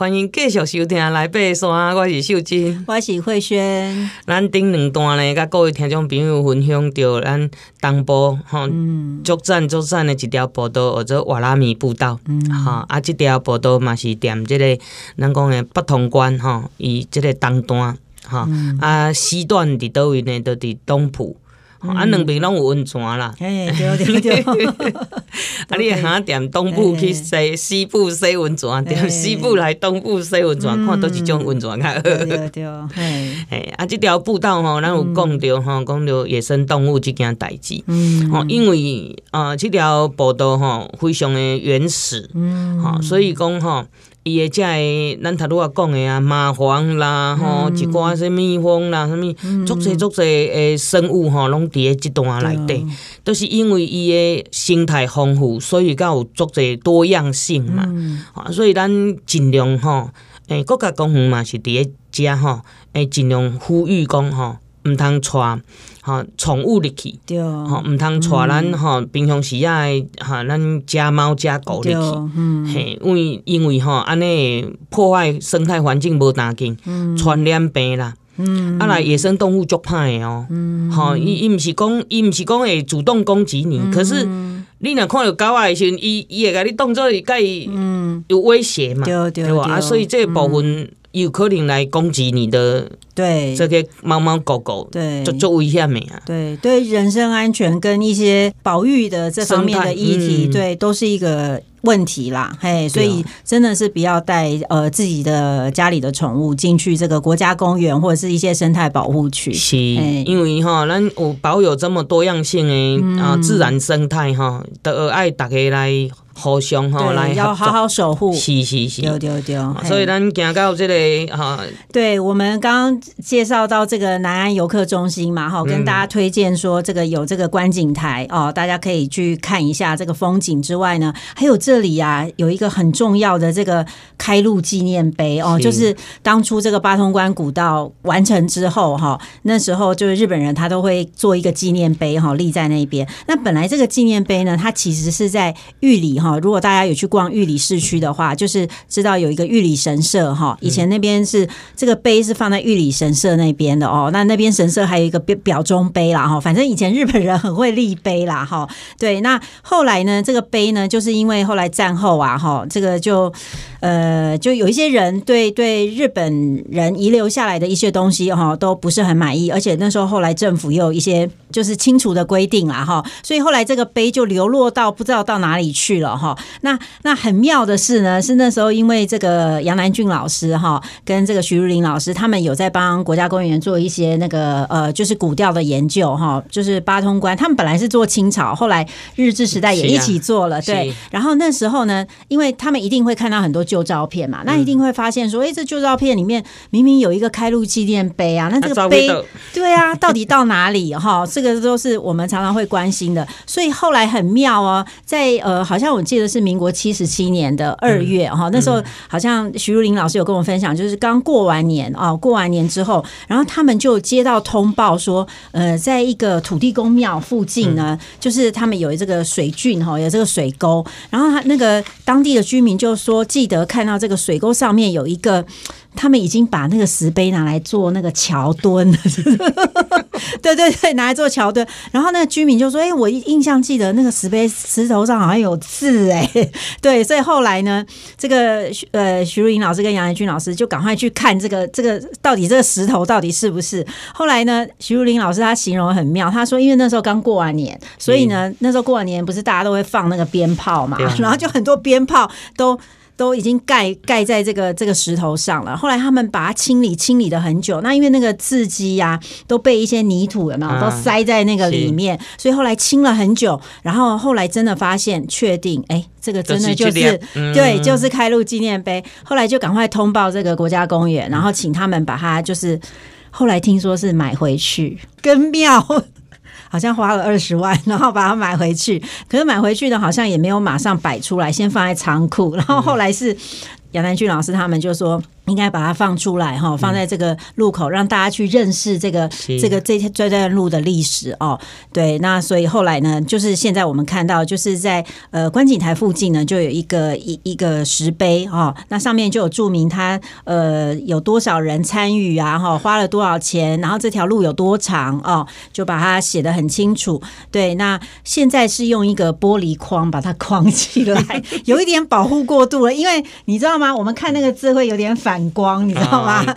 欢迎继续收听来爬山，我是秀真，我是慧萱。咱顶两段呢，甲各位听众朋友分享着咱东部吼，足赞足赞的一条步道，或者瓦拉米步道。哈、嗯，啊，即条步道嘛是踮这个咱讲的北通关吼，伊即个东段吼，嗯、啊，西段伫倒位呢？都伫东埔。嗯、啊，两边拢有温泉啦。哎，对对对。啊，你哈踮 东部去西，西部洗温泉，踮西部来东部洗温泉，看倒一种温泉较好。对对对。哎，啊，这条步道吼，咱有讲着吼，讲着野生动物这件代志。嗯。哦，因为啊，这条步道吼非常的原始。嗯。好，所以讲吼。伊个遮个，咱头拄仔讲个啊，蚂蟥啦，吼、嗯，一寡啥蜜蜂啦，啥物，足侪足侪诶生物吼，拢伫诶即段内底，都是因为伊个生态丰富，所以才有足侪多样性嘛。啊、嗯，所以咱尽量吼，诶，国家公园嘛是伫诶遮吼，诶，尽量呼吁讲吼，毋通带。吼，宠物入去，吼，毋通带咱吼平常时啊，哈，咱家猫家狗入去，嘿，因为因为吼安尼破坏生态环境无打紧，传染病啦，嗯。啊来野生动物足歹的哦，吼，伊伊毋是讲伊毋是讲会主动攻击你，可是你若看到狗仔的时阵，伊伊会甲你当做甲伊有威胁嘛，对吧？啊，所以这部分。有可能来攻击你的，对这些猫猫狗狗，对，就做危险的啊。对对，人身安全跟一些保育的这方面的议题，嗯、对，都是一个问题啦。嘿，所以真的是不要带呃自己的家里的宠物进去这个国家公园或者是一些生态保护区。是，因为哈，咱有保有这么多样性的啊自然生态哈，都爱大家来。互相吼来要好好守护，是是是，对对对。所以咱行到这个哈，对我们刚刚介绍到这个南安游客中心嘛，哈，跟大家推荐说这个有这个观景台哦，大家可以去看一下这个风景之外呢，还有这里啊有一个很重要的这个开路纪念碑哦，就是当初这个八通关古道完成之后哈，那时候就是日本人他都会做一个纪念碑哈，立在那边。那本来这个纪念碑呢，它其实是在玉里哈。如果大家有去逛玉里市区的话，就是知道有一个玉里神社哈。以前那边是这个碑是放在玉里神社那边的哦。那那边神社还有一个表表忠碑啦哈。反正以前日本人很会立碑啦哈。对，那后来呢，这个碑呢，就是因为后来战后啊哈，这个就呃就有一些人对对日本人遗留下来的一些东西哈都不是很满意，而且那时候后来政府也有一些就是清除的规定啦哈，所以后来这个碑就流落到不知道到哪里去了。哈，那那很妙的是呢，是那时候因为这个杨南俊老师哈，跟这个徐如林老师，他们有在帮国家公园做一些那个呃，就是古调的研究哈，就是八通关，他们本来是做清朝，后来日治时代也一起做了，对。然后那时候呢，因为他们一定会看到很多旧照片嘛，那一定会发现说，哎，这旧照片里面明明有一个开路纪念碑啊，那这个碑，对啊，到底到哪里哈？这个都是我们常常会关心的。所以后来很妙哦，在呃，好像我。记得是民国七十七年的二月哈，那时候好像徐如林老师有跟我分享，就是刚过完年啊，过完年之后，然后他们就接到通报说，呃，在一个土地公庙附近呢，就是他们有这个水郡哈，有这个水沟，然后他那个当地的居民就说，记得看到这个水沟上面有一个。他们已经把那个石碑拿来做那个桥墩了，对对对，拿来做桥墩。然后那个居民就说：“哎、欸，我印象记得那个石碑石头上好像有字哎。”对，所以后来呢，这个呃徐如林老师跟杨元军老师就赶快去看这个这个到底这个石头到底是不是。后来呢，徐如林老师他形容很妙，他说：“因为那时候刚过完年，所以呢那时候过完年不是大家都会放那个鞭炮嘛，然后就很多鞭炮都。”都已经盖盖在这个这个石头上了。后来他们把它清理清理的很久，那因为那个字迹呀都被一些泥土有没有都塞在那个里面，啊、所以后来清了很久。然后后来真的发现确定，哎，这个真的就是，就是嗯、对，就是开路纪念碑。后来就赶快通报这个国家公园，然后请他们把它就是后来听说是买回去跟庙。好像花了二十万，然后把它买回去。可是买回去呢，好像也没有马上摆出来，先放在仓库。然后后来是杨南俊老师他们就说。应该把它放出来哈，放在这个路口，让大家去认识这个这个这这段路的历史哦。对，那所以后来呢，就是现在我们看到，就是在呃观景台附近呢，就有一个一一个石碑哦，那上面就有注明它呃有多少人参与啊哈，花了多少钱，然后这条路有多长哦，就把它写的很清楚。对，那现在是用一个玻璃框把它框起来，有一点保护过度了，因为你知道吗？我们看那个字会有点反。光，你知道吗？哦、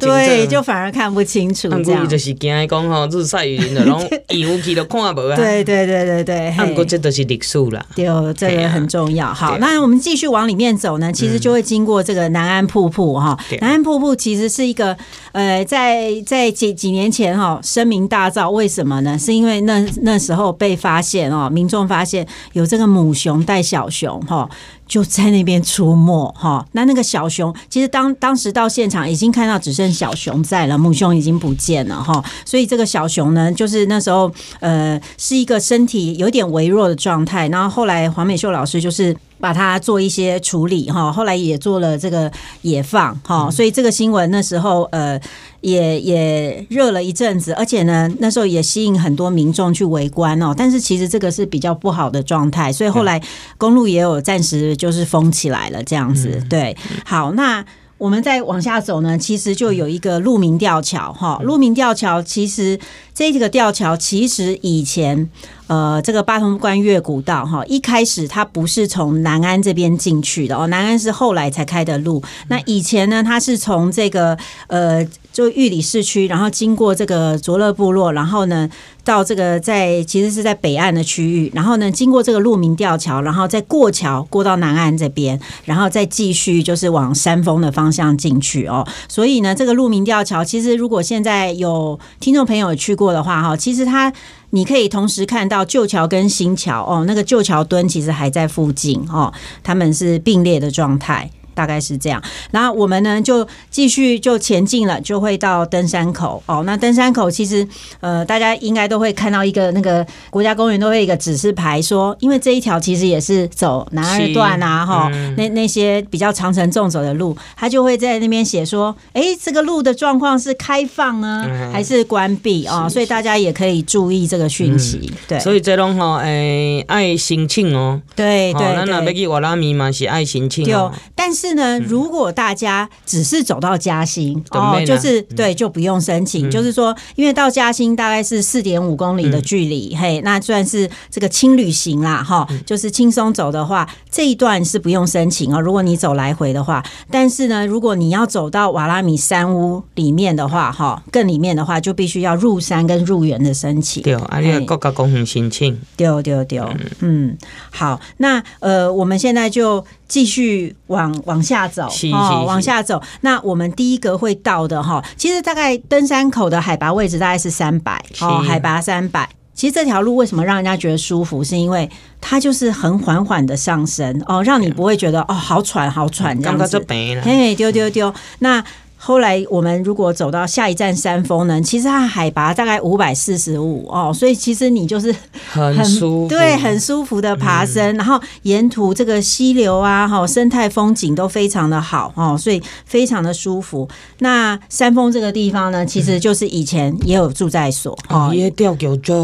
对，就反而看不清楚。这样就是惊讲吼，日晒雨淋的，然后 阳气都看不啊。对对对对对，不过这都是历史啦。对，这个很重要。好，那我们继续往里面走呢，其实就会经过这个南安瀑布哈。南安瀑布其实是一个呃，在在几几年前哈声名大噪，为什么呢？是因为那那时候被发现哦，民众发现有这个母熊带小熊哈。就在那边出没哈，那那个小熊其实当当时到现场已经看到只剩小熊在了，母熊已经不见了哈，所以这个小熊呢，就是那时候呃是一个身体有点微弱的状态，然后后来黄美秀老师就是。把它做一些处理哈，后来也做了这个野放哈，所以这个新闻那时候呃也也热了一阵子，而且呢那时候也吸引很多民众去围观哦。但是其实这个是比较不好的状态，所以后来公路也有暂时就是封起来了这样子。对，好，那我们再往下走呢，其实就有一个鹿鸣吊桥哈，鹿鸣吊桥其实这个吊桥其实以前。呃，这个八通关越古道哈，一开始它不是从南安这边进去的哦，南安是后来才开的路。那以前呢，它是从这个呃，就玉里市区，然后经过这个卓乐部落，然后呢到这个在其实是在北岸的区域，然后呢经过这个鹿鸣吊桥，然后再过桥过到南岸这边，然后再继续就是往山峰的方向进去哦。所以呢，这个鹿鸣吊桥其实如果现在有听众朋友去过的话哈，其实它。你可以同时看到旧桥跟新桥哦，那个旧桥墩其实还在附近哦，他们是并列的状态。大概是这样，然后我们呢就继续就前进了，就会到登山口哦。那登山口其实呃，大家应该都会看到一个那个国家公园都会一个指示牌说，因为这一条其实也是走南二段啊哈、嗯，那那些比较长程纵走的路，他就会在那边写说，哎，这个路的状况是开放呢，还是关闭啊、哦？所以大家也可以注意这个讯息。对，所以这种哈，哎，爱申请哦。对对，那那要去瓦拉米嘛是爱申请哦，但是。是呢，如果大家只是走到嘉兴、嗯、哦，就是对，就不用申请。嗯、就是说，因为到嘉兴大概是四点五公里的距离、嗯，嘿，那算是这个轻旅行啦，哈、嗯，就是轻松走的话，这一段是不用申请哦。如果你走来回的话，但是呢，如果你要走到瓦拉米山屋里面的话，哈，更里面的话，就必须要入山跟入园的申请。对，啊，你国家公园申请。对对对，嗯，好，那呃，我们现在就。继续往往下走，哦，往下走。那我们第一个会到的哈，其实大概登山口的海拔位置大概是三百哦，海拔三百。其实这条路为什么让人家觉得舒服，是因为它就是很缓缓的上升哦，让你不会觉得哦好喘好喘这样子。嘿，丢丢丢，那。后来我们如果走到下一站山峰呢，其实它海拔大概五百四十五哦，所以其实你就是很，很舒服，对，很舒服的爬升，嗯、然后沿途这个溪流啊，哈，生态风景都非常的好哦，所以非常的舒服。那山峰这个地方呢，其实就是以前也有住在所哦，也吊桥这，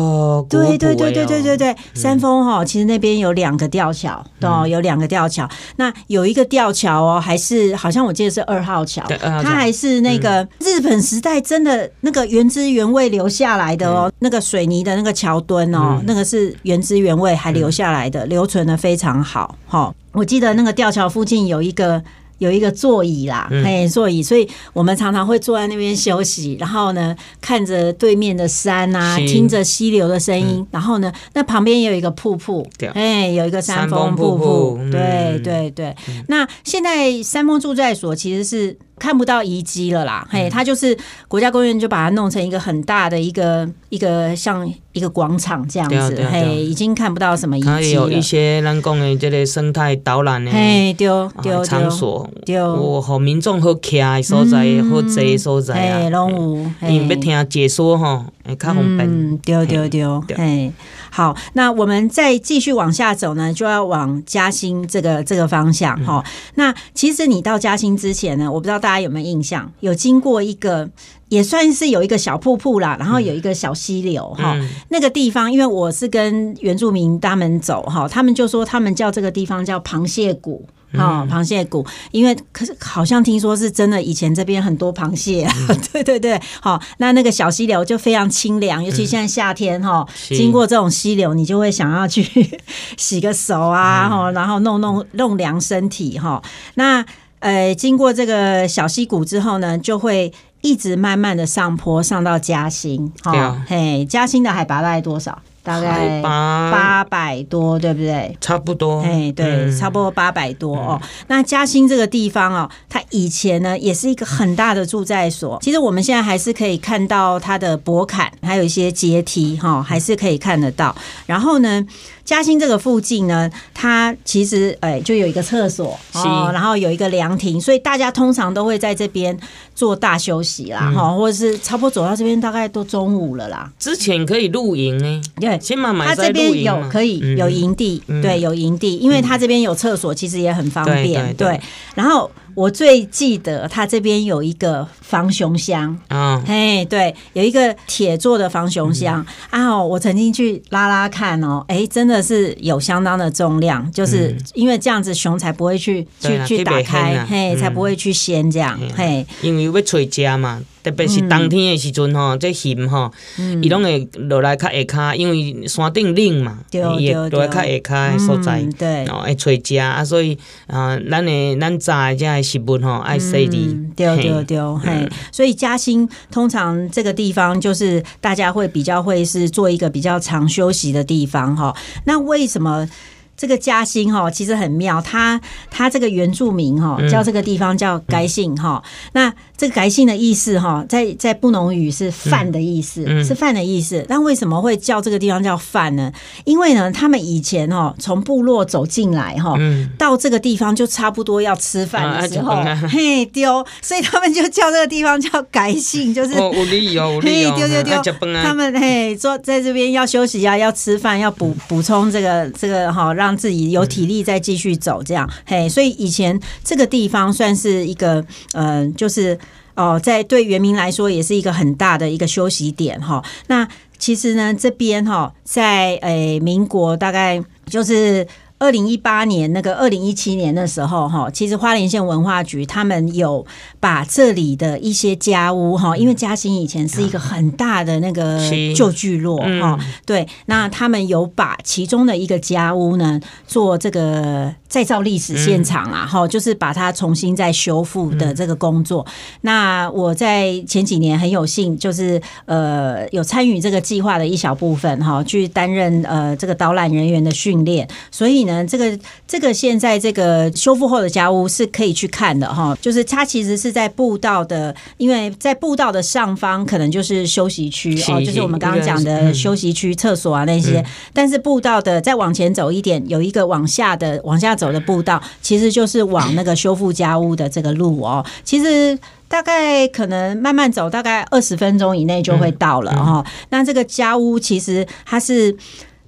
对对对对对对对，山峰哈，其实那边有两个吊桥哦，有两个吊桥，那有一个吊桥哦，还是好像我记得是二号桥，它还。还是那个日本时代真的那个原汁原味留下来的哦，那个水泥的那个桥墩哦，那个是原汁原味还留下来的，留存的非常好。哈，我记得那个吊桥附近有一个。有一个座椅啦，哎、嗯，座椅，所以我们常常会坐在那边休息，然后呢，看着对面的山啊，听着溪流的声音，嗯，然后呢，那旁边也有一个瀑布，哎，有一个山峰瀑布，瀑布嗯，对对。对，嗯。那现在山峰住在所其实是看不到遗迹了啦，嘿，它就是国家公园就把它弄成一个很大的一个一个像。一个广场这样子，嘿，已经看不到什么遗迹了。它有一些咱讲的这个生态导览的，嘿，丢丢场所，丢，我和民众好徛的所在，好坐的所在啊。嘿，拢有，因为要听解说哈，哎，较方便。嗯，丢丢丢，哎，好，那我们再继续往下走呢，就要往嘉兴这个这个方向哈、嗯。那其实你到嘉兴之前呢，我不知道大家有没有印象，有经过一个。也算是有一个小瀑布啦，然后有一个小溪流哈、嗯，那个地方，因为我是跟原住民他们走哈，他们就说他们叫这个地方叫螃蟹谷哈，螃蟹谷，因为可是好像听说是真的，以前这边很多螃蟹、啊。嗯，对对对，好，那那个小溪流就非常清凉，尤其现在夏天哈，经过这种溪流，你就会想要去 洗个手啊，哈，然后弄弄弄凉身体哈，那呃，经过这个小溪谷之后呢，就会。一直慢慢的上坡，上到嘉兴，哈，嘿，嘉兴的海拔大概多少？大概八百多，对不对？差不多，哎，对，嗯、差不多八百多哦。那嘉兴这个地方哦，它以前呢也是一个很大的住宅所。其实我们现在还是可以看到它的博坎，还有一些阶梯，哈，还是可以看得到。然后呢，嘉兴这个附近呢，它其实哎就有一个厕所哦，然后有一个凉亭，所以大家通常都会在这边做大休息啦，哈、嗯，或者是差不多走到这边大概都中午了啦。之前可以露营。呢，对。他这边有可以有营地，嗯，对，有营地，因为它这边有厕所，其实也很方便，对，然后。我最记得它这边有一个防熊箱。嗯，嘿，对，有一个铁做的防熊箱。啊，我曾经去拉拉看哦，哎，真的是有相当的重量，就是因为这样子熊才不会去去去打开，嘿，才不会去掀这样，嘿，因为要吹家嘛，特别是冬天的时阵吼，这熊吼，伊拢会落来较下骹，因为山顶冷嘛，伊会落来较下骹的所在，对，哦，爱找家啊，所以啊，咱的咱早这样。食物吼，爱洗的，丢丢丢，嘿，所以嘉兴通常这个地方就是大家会比较会是做一个比较长休息的地方哈。那为什么？这个嘉兴哈，其实很妙，他他这个原住民哈，叫这个地方叫该姓哈。那这个改姓的意思哈，在在布农语是饭的意思，是饭的意思。那为什么会叫这个地方叫饭呢？因为呢，他们以前哈从部落走进来哈，到这个地方就差不多要吃饭的时候，嘿丢，所以他们就叫这个地方叫改姓，就是 嘿丢丢丢，他们嘿说在这边要休息啊，要吃饭，要补补充这个这个哈让。让自己有体力再继续走，这样嘿，所以以前这个地方算是一个，呃，就是哦，在对原民来说也是一个很大的一个休息点哈。那其实呢，这边哈，在诶民国大概就是。二零一八年那个二零一七年的时候，哈，其实花莲县文化局他们有把这里的一些家屋，哈，因为嘉兴以前是一个很大的那个旧聚落，哈，对，那他们有把其中的一个家屋呢做这个再造历史现场啊，哈，就是把它重新再修复的这个工作。那我在前几年很有幸，就是呃有参与这个计划的一小部分，哈，去担任呃这个导览人员的训练，所以。这个这个现在这个修复后的家屋是可以去看的哈，就是它其实是在步道的，因为在步道的上方可能就是休息区哦，就是我们刚刚讲的休息区、厕所啊那些。但是步道的再往前走一点，有一个往下的往下走的步道，其实就是往那个修复家屋的这个路哦。其实大概可能慢慢走，大概二十分钟以内就会到了哈。那这个家屋其实它是。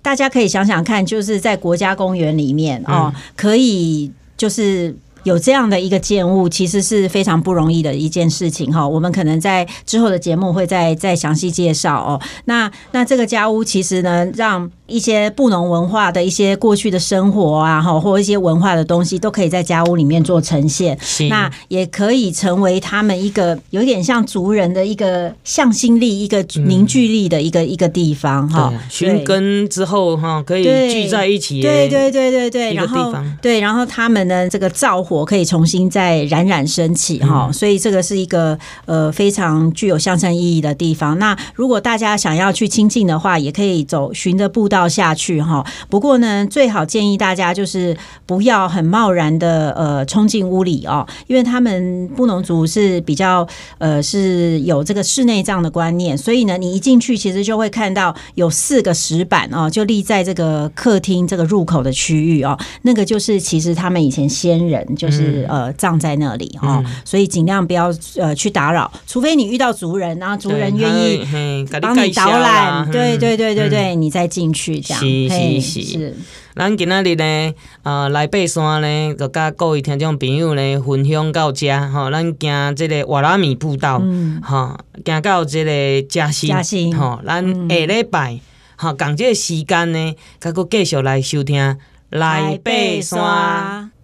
大家可以想想看，就是在国家公园里面哦，可以就是。有这样的一个建物，其实是非常不容易的一件事情哈。我们可能在之后的节目会再再详细介绍哦。那那这个家屋其实呢，让一些布农文化的一些过去的生活啊，哈，或一些文化的东西，都可以在家屋里面做呈现。那也可以成为他们一个有点像族人的一个向心力、一个凝聚力的一个、嗯、一个地方哈。寻根之后哈，可以聚在一起。对对对对对，然后对，然后他们的这个灶火。我可以重新再冉冉升起哈、嗯，所以这个是一个呃非常具有象征意义的地方。那如果大家想要去亲近的话，也可以走循着步道下去哈。不过呢，最好建议大家就是不要很贸然的呃冲进屋里哦，因为他们布农族是比较呃是有这个室内这样的观念，所以呢，你一进去其实就会看到有四个石板哦，就立在这个客厅这个入口的区域哦，那个就是其实他们以前先人。就是、嗯、呃葬在那里哈、所以尽量不要呃去打扰，除非你遇到族人，然后族人愿意帮你导览，对对对对对，嗯、你再进去这样。是是是。是咱今仔日呢，呃，来爬山呢，就甲各位听众朋友呢分享到这吼，咱行这个瓦拉米步道，嗯，吼，行到这个嘉兴，嘉兴，吼，咱下礼拜，吼、嗯，共这个时间呢，甲阁继续来收听来爬山。